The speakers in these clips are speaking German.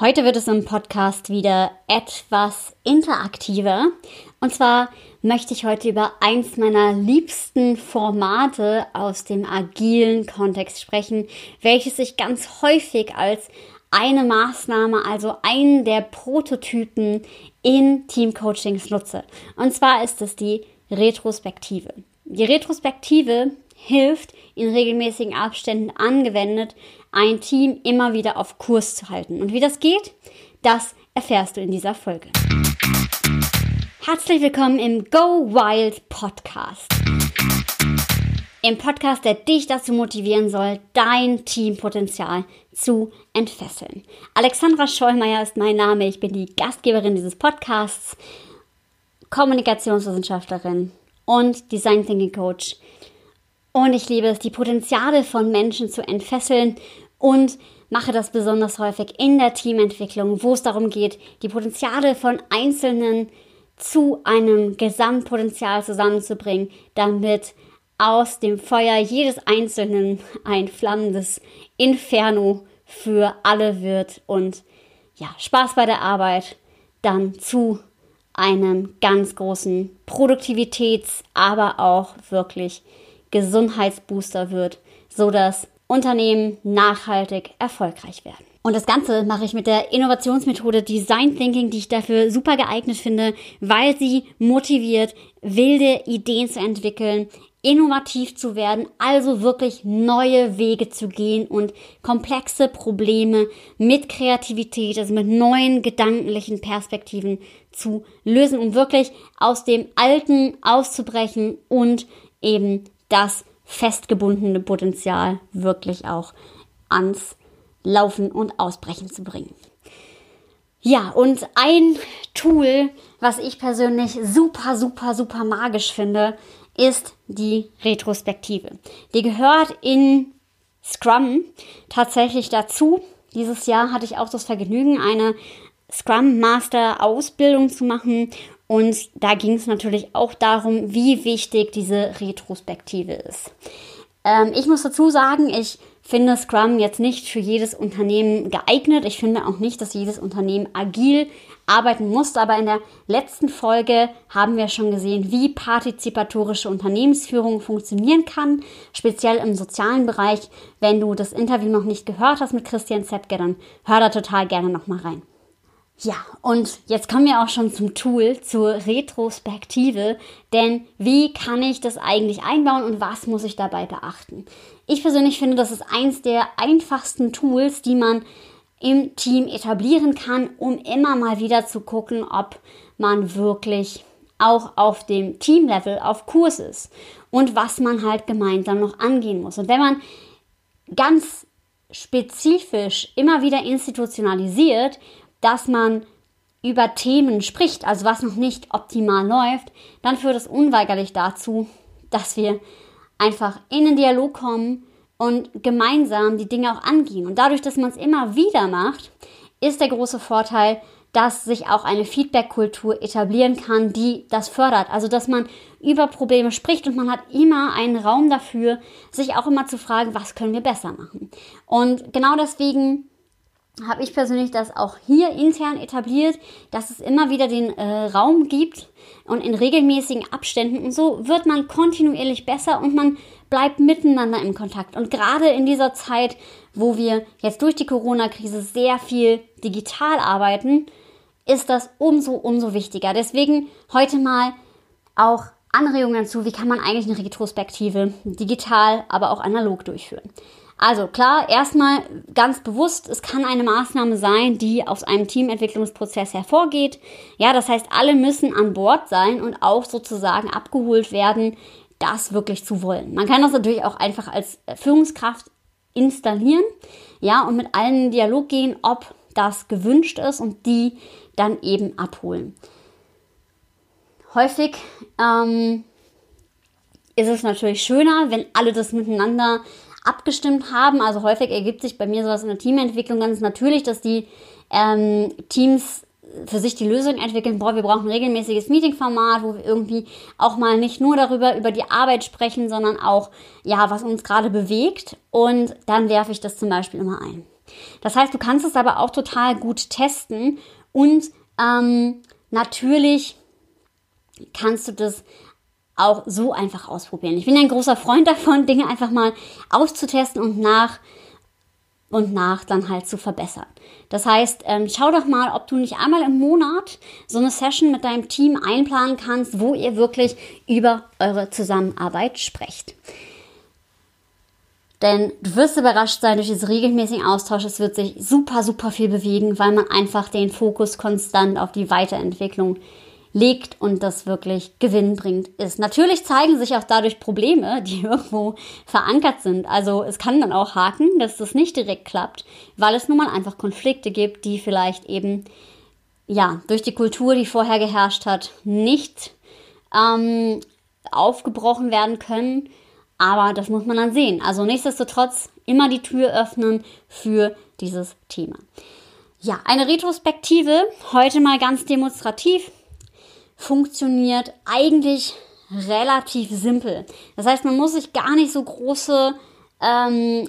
Heute wird es im Podcast wieder etwas interaktiver. Und zwar möchte ich heute über eins meiner liebsten Formate aus dem agilen Kontext sprechen, welches ich ganz häufig als eine Maßnahme, also einen der Prototypen in Teamcoachings nutze. Und zwar ist es die Retrospektive. Die Retrospektive hilft in regelmäßigen Abständen angewendet, ein Team immer wieder auf Kurs zu halten. Und wie das geht, das erfährst du in dieser Folge. Herzlich willkommen im Go Wild Podcast. Im Podcast, der dich dazu motivieren soll, dein Teampotenzial zu entfesseln. Alexandra Schollmeier ist mein Name. Ich bin die Gastgeberin dieses Podcasts, Kommunikationswissenschaftlerin und Design Thinking Coach und ich liebe es, die Potenziale von Menschen zu entfesseln und mache das besonders häufig in der Teamentwicklung, wo es darum geht, die Potenziale von Einzelnen zu einem Gesamtpotenzial zusammenzubringen, damit aus dem Feuer jedes Einzelnen ein flammendes Inferno für alle wird und ja, Spaß bei der Arbeit dann zu einem ganz großen Produktivitäts-, aber auch wirklich Gesundheitsbooster wird, sodass Unternehmen nachhaltig erfolgreich werden. Und das Ganze mache ich mit der Innovationsmethode Design Thinking, die ich dafür super geeignet finde, weil sie motiviert, wilde Ideen zu entwickeln, innovativ zu werden, also wirklich neue Wege zu gehen und komplexe Probleme mit Kreativität, also mit neuen gedanklichen Perspektiven zu lösen, um wirklich aus dem Alten auszubrechen und eben das festgebundene Potenzial wirklich auch ans Laufen und Ausbrechen zu bringen. Ja, und ein Tool, was ich persönlich super, super, super magisch finde, ist die Retrospektive. Die gehört in Scrum tatsächlich dazu. Dieses Jahr hatte ich auch das Vergnügen, eine Scrum Master Ausbildung zu machen und da ging es natürlich auch darum, wie wichtig diese Retrospektive ist. Ähm, ich muss dazu sagen, ich finde Scrum jetzt nicht für jedes Unternehmen geeignet. Ich finde auch nicht, dass jedes Unternehmen agil arbeiten muss. Aber in der letzten Folge haben wir schon gesehen, wie partizipatorische Unternehmensführung funktionieren kann, speziell im sozialen Bereich. Wenn du das Interview noch nicht gehört hast mit Christian Zepke, dann hör da total gerne nochmal rein. Ja, und jetzt kommen wir auch schon zum Tool, zur Retrospektive. Denn wie kann ich das eigentlich einbauen und was muss ich dabei beachten? Ich persönlich finde, das ist eins der einfachsten Tools, die man im Team etablieren kann, um immer mal wieder zu gucken, ob man wirklich auch auf dem Teamlevel auf Kurs ist und was man halt gemeinsam noch angehen muss. Und wenn man ganz spezifisch immer wieder institutionalisiert, dass man über Themen spricht, also was noch nicht optimal läuft, dann führt es unweigerlich dazu, dass wir einfach in den Dialog kommen und gemeinsam die Dinge auch angehen. Und dadurch, dass man es immer wieder macht, ist der große Vorteil, dass sich auch eine Feedback-Kultur etablieren kann, die das fördert. Also, dass man über Probleme spricht und man hat immer einen Raum dafür, sich auch immer zu fragen, was können wir besser machen. Und genau deswegen habe ich persönlich das auch hier intern etabliert, dass es immer wieder den äh, Raum gibt und in regelmäßigen Abständen und so wird man kontinuierlich besser und man bleibt miteinander im Kontakt. Und gerade in dieser Zeit, wo wir jetzt durch die Corona-Krise sehr viel digital arbeiten, ist das umso, umso wichtiger. Deswegen heute mal auch Anregungen dazu, wie kann man eigentlich eine Retrospektive digital, aber auch analog durchführen. Also klar, erstmal ganz bewusst, es kann eine Maßnahme sein, die aus einem Teamentwicklungsprozess hervorgeht. Ja, das heißt, alle müssen an Bord sein und auch sozusagen abgeholt werden, das wirklich zu wollen. Man kann das natürlich auch einfach als Führungskraft installieren, ja, und mit allen in Dialog gehen, ob das gewünscht ist und die dann eben abholen. Häufig ähm, ist es natürlich schöner, wenn alle das miteinander abgestimmt haben. Also häufig ergibt sich bei mir sowas in der Teamentwicklung ganz natürlich, dass die ähm, Teams für sich die Lösung entwickeln, boah, wir brauchen ein regelmäßiges Meetingformat, wo wir irgendwie auch mal nicht nur darüber, über die Arbeit sprechen, sondern auch, ja, was uns gerade bewegt. Und dann werfe ich das zum Beispiel immer ein. Das heißt, du kannst es aber auch total gut testen und ähm, natürlich kannst du das auch so einfach ausprobieren. Ich bin ein großer Freund davon, Dinge einfach mal auszutesten und nach und nach dann halt zu verbessern. Das heißt, ähm, schau doch mal, ob du nicht einmal im Monat so eine Session mit deinem Team einplanen kannst, wo ihr wirklich über eure Zusammenarbeit sprecht. Denn du wirst überrascht sein durch diesen regelmäßigen Austausch. Es wird sich super, super viel bewegen, weil man einfach den Fokus konstant auf die Weiterentwicklung legt und das wirklich gewinnbringend ist. Natürlich zeigen sich auch dadurch Probleme, die irgendwo verankert sind. Also es kann dann auch haken, dass das nicht direkt klappt, weil es nun mal einfach Konflikte gibt, die vielleicht eben ja durch die Kultur, die vorher geherrscht hat, nicht ähm, aufgebrochen werden können. Aber das muss man dann sehen. Also nichtsdestotrotz immer die Tür öffnen für dieses Thema. Ja, eine Retrospektive, heute mal ganz demonstrativ funktioniert eigentlich relativ simpel. Das heißt, man muss sich gar nicht so große ähm,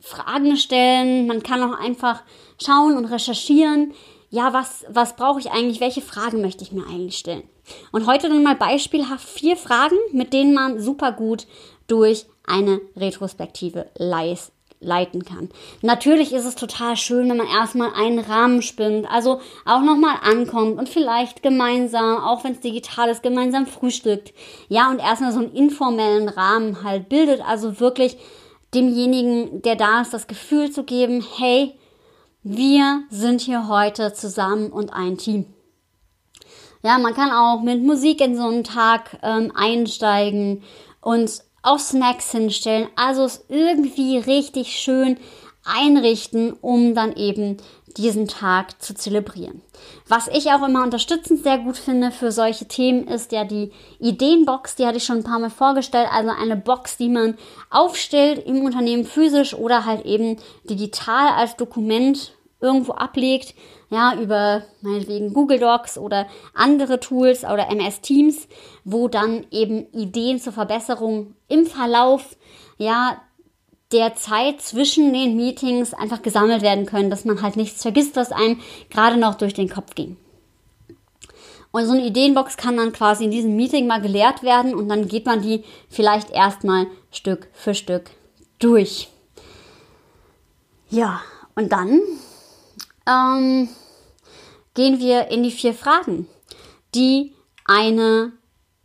Fragen stellen. Man kann auch einfach schauen und recherchieren. Ja, was, was brauche ich eigentlich? Welche Fragen möchte ich mir eigentlich stellen? Und heute dann mal beispielhaft vier Fragen, mit denen man super gut durch eine Retrospektive leist, leiten kann. Natürlich ist es total schön, wenn man erstmal einen Rahmen spinnt, also auch nochmal ankommt und vielleicht gemeinsam, auch wenn es digital ist, gemeinsam frühstückt. Ja, und erstmal so einen informellen Rahmen halt bildet, also wirklich demjenigen, der da ist, das Gefühl zu geben, hey, wir sind hier heute zusammen und ein Team. Ja, man kann auch mit Musik in so einen Tag ähm, einsteigen und auch Snacks hinstellen. Also es irgendwie richtig schön einrichten, um dann eben diesen Tag zu zelebrieren. Was ich auch immer unterstützend sehr gut finde für solche Themen ist ja die Ideenbox, die hatte ich schon ein paar Mal vorgestellt, also eine Box, die man aufstellt im Unternehmen physisch oder halt eben digital als Dokument irgendwo ablegt, ja, über meinetwegen Google Docs oder andere Tools oder MS Teams, wo dann eben Ideen zur Verbesserung im Verlauf, ja, der Zeit zwischen den Meetings einfach gesammelt werden können, dass man halt nichts vergisst, was einem gerade noch durch den Kopf ging. Und so eine Ideenbox kann dann quasi in diesem Meeting mal geleert werden und dann geht man die vielleicht erstmal Stück für Stück durch. Ja, und dann ähm, gehen wir in die vier Fragen, die eine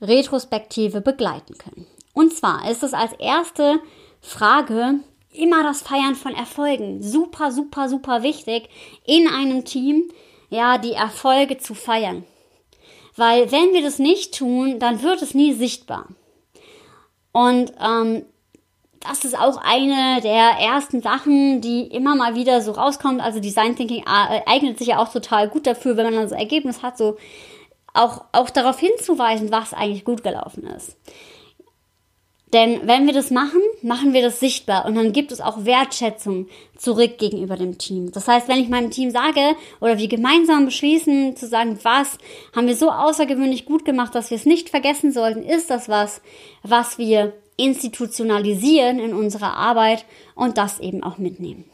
Retrospektive begleiten können. Und zwar ist es als erste Frage immer das Feiern von Erfolgen. Super, super, super wichtig in einem Team, ja, die Erfolge zu feiern. Weil wenn wir das nicht tun, dann wird es nie sichtbar. Und ähm, das ist auch eine der ersten Sachen, die immer mal wieder so rauskommt. Also Design Thinking äh, eignet sich ja auch total gut dafür, wenn man dann so Ergebnis hat, so auch, auch darauf hinzuweisen, was eigentlich gut gelaufen ist. Denn wenn wir das machen, machen wir das sichtbar und dann gibt es auch Wertschätzung zurück gegenüber dem Team. Das heißt, wenn ich meinem Team sage oder wir gemeinsam beschließen zu sagen, was haben wir so außergewöhnlich gut gemacht, dass wir es nicht vergessen sollten, ist das was, was wir institutionalisieren in unserer Arbeit und das eben auch mitnehmen.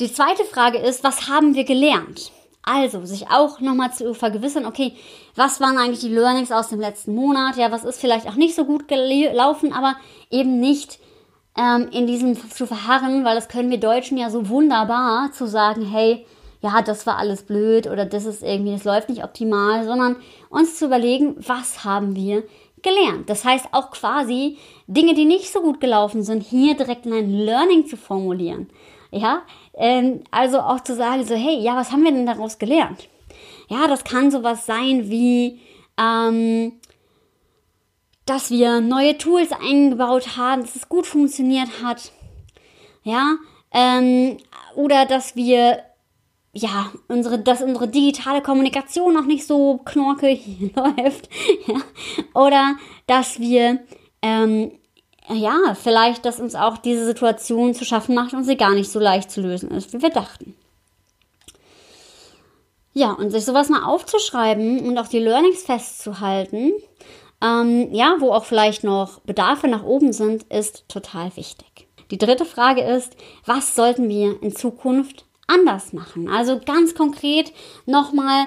Die zweite Frage ist, was haben wir gelernt? Also, sich auch nochmal zu vergewissern, okay, was waren eigentlich die Learnings aus dem letzten Monat? Ja, was ist vielleicht auch nicht so gut gelaufen, aber eben nicht ähm, in diesem zu verharren, weil das können wir Deutschen ja so wunderbar zu sagen, hey, ja, das war alles blöd oder das ist irgendwie, das läuft nicht optimal, sondern uns zu überlegen, was haben wir gelernt. Das heißt auch quasi Dinge, die nicht so gut gelaufen sind, hier direkt in ein Learning zu formulieren. Ja, ähm, also auch zu sagen, so, hey, ja, was haben wir denn daraus gelernt? Ja, das kann sowas sein wie, ähm, dass wir neue Tools eingebaut haben, dass es gut funktioniert hat. Ja, ähm, oder dass wir ja, unsere, dass unsere digitale Kommunikation noch nicht so knorkig läuft. Ja? Oder dass wir, ähm, ja, vielleicht, dass uns auch diese Situation zu schaffen macht und sie gar nicht so leicht zu lösen ist, wie wir dachten. Ja, und sich sowas mal aufzuschreiben und auch die Learnings festzuhalten, ähm, ja, wo auch vielleicht noch Bedarfe nach oben sind, ist total wichtig. Die dritte Frage ist, was sollten wir in Zukunft anders machen? Also ganz konkret nochmal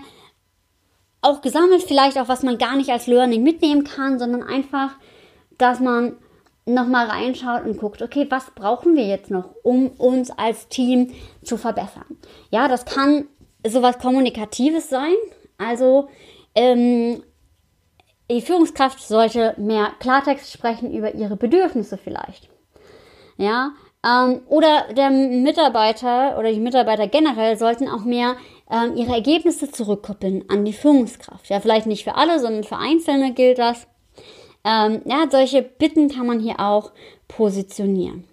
auch gesammelt, vielleicht auch was man gar nicht als Learning mitnehmen kann, sondern einfach, dass man nochmal reinschaut und guckt, okay, was brauchen wir jetzt noch, um uns als Team zu verbessern? Ja, das kann sowas Kommunikatives sein. Also ähm, die Führungskraft sollte mehr Klartext sprechen über ihre Bedürfnisse vielleicht. Ja, ähm, oder der Mitarbeiter oder die Mitarbeiter generell sollten auch mehr ähm, ihre Ergebnisse zurückkoppeln an die Führungskraft. Ja, vielleicht nicht für alle, sondern für Einzelne gilt das. Ähm, ja, solche Bitten kann man hier auch positionieren.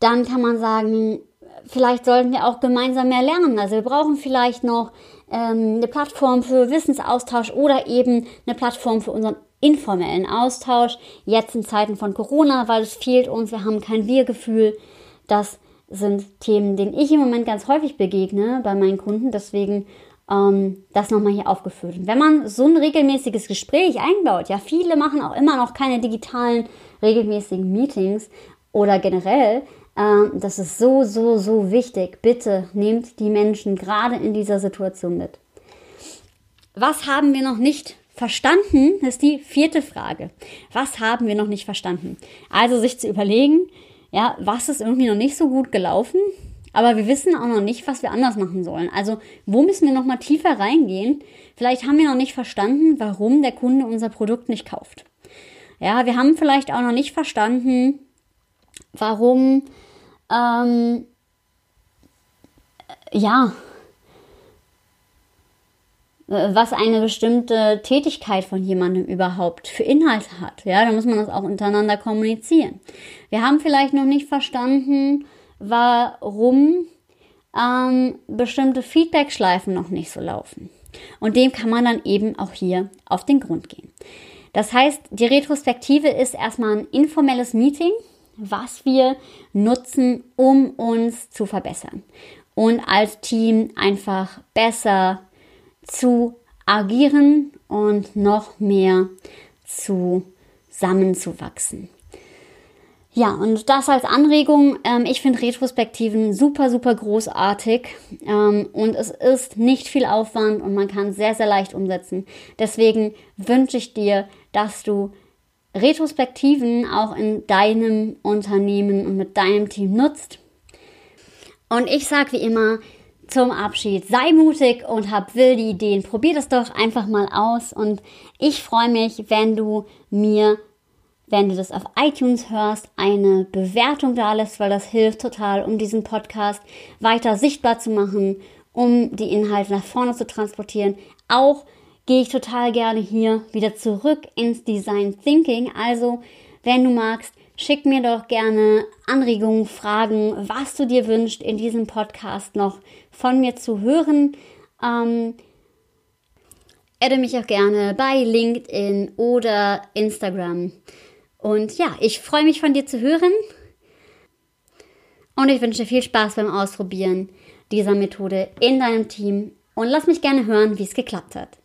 Dann kann man sagen, vielleicht sollten wir auch gemeinsam mehr lernen. Also wir brauchen vielleicht noch ähm, eine Plattform für Wissensaustausch oder eben eine Plattform für unseren informellen Austausch. Jetzt in Zeiten von Corona, weil es fehlt uns, wir haben kein Wir-Gefühl. Das sind Themen, denen ich im Moment ganz häufig begegne bei meinen Kunden. Deswegen ähm, das nochmal hier aufgeführt. Und wenn man so ein regelmäßiges Gespräch einbaut, ja, viele machen auch immer noch keine digitalen regelmäßigen Meetings oder generell, ähm, das ist so, so, so wichtig. Bitte nehmt die Menschen gerade in dieser Situation mit. Was haben wir noch nicht verstanden? Ist die vierte Frage. Was haben wir noch nicht verstanden? Also sich zu überlegen, ja, was ist irgendwie noch nicht so gut gelaufen? Aber wir wissen auch noch nicht, was wir anders machen sollen. Also, wo müssen wir noch mal tiefer reingehen? Vielleicht haben wir noch nicht verstanden, warum der Kunde unser Produkt nicht kauft. Ja, wir haben vielleicht auch noch nicht verstanden, warum, ähm, ja, was eine bestimmte Tätigkeit von jemandem überhaupt für Inhalte hat. Ja, da muss man das auch untereinander kommunizieren. Wir haben vielleicht noch nicht verstanden, warum ähm, bestimmte Feedback-Schleifen noch nicht so laufen. Und dem kann man dann eben auch hier auf den Grund gehen. Das heißt, die Retrospektive ist erstmal ein informelles Meeting, was wir nutzen, um uns zu verbessern und als Team einfach besser zu agieren und noch mehr zusammenzuwachsen. Ja, und das als Anregung. Ähm, ich finde Retrospektiven super, super großartig. Ähm, und es ist nicht viel Aufwand und man kann sehr, sehr leicht umsetzen. Deswegen wünsche ich dir, dass du Retrospektiven auch in deinem Unternehmen und mit deinem Team nutzt. Und ich sage wie immer zum Abschied, sei mutig und hab wilde Ideen. Probier das doch einfach mal aus. Und ich freue mich, wenn du mir wenn du das auf iTunes hörst, eine Bewertung da lässt, weil das hilft total, um diesen Podcast weiter sichtbar zu machen, um die Inhalte nach vorne zu transportieren. Auch gehe ich total gerne hier wieder zurück ins Design Thinking. Also, wenn du magst, schick mir doch gerne Anregungen, Fragen, was du dir wünschst, in diesem Podcast noch von mir zu hören. Ähm, adde mich auch gerne bei LinkedIn oder Instagram. Und ja, ich freue mich von dir zu hören und ich wünsche dir viel Spaß beim Ausprobieren dieser Methode in deinem Team und lass mich gerne hören, wie es geklappt hat.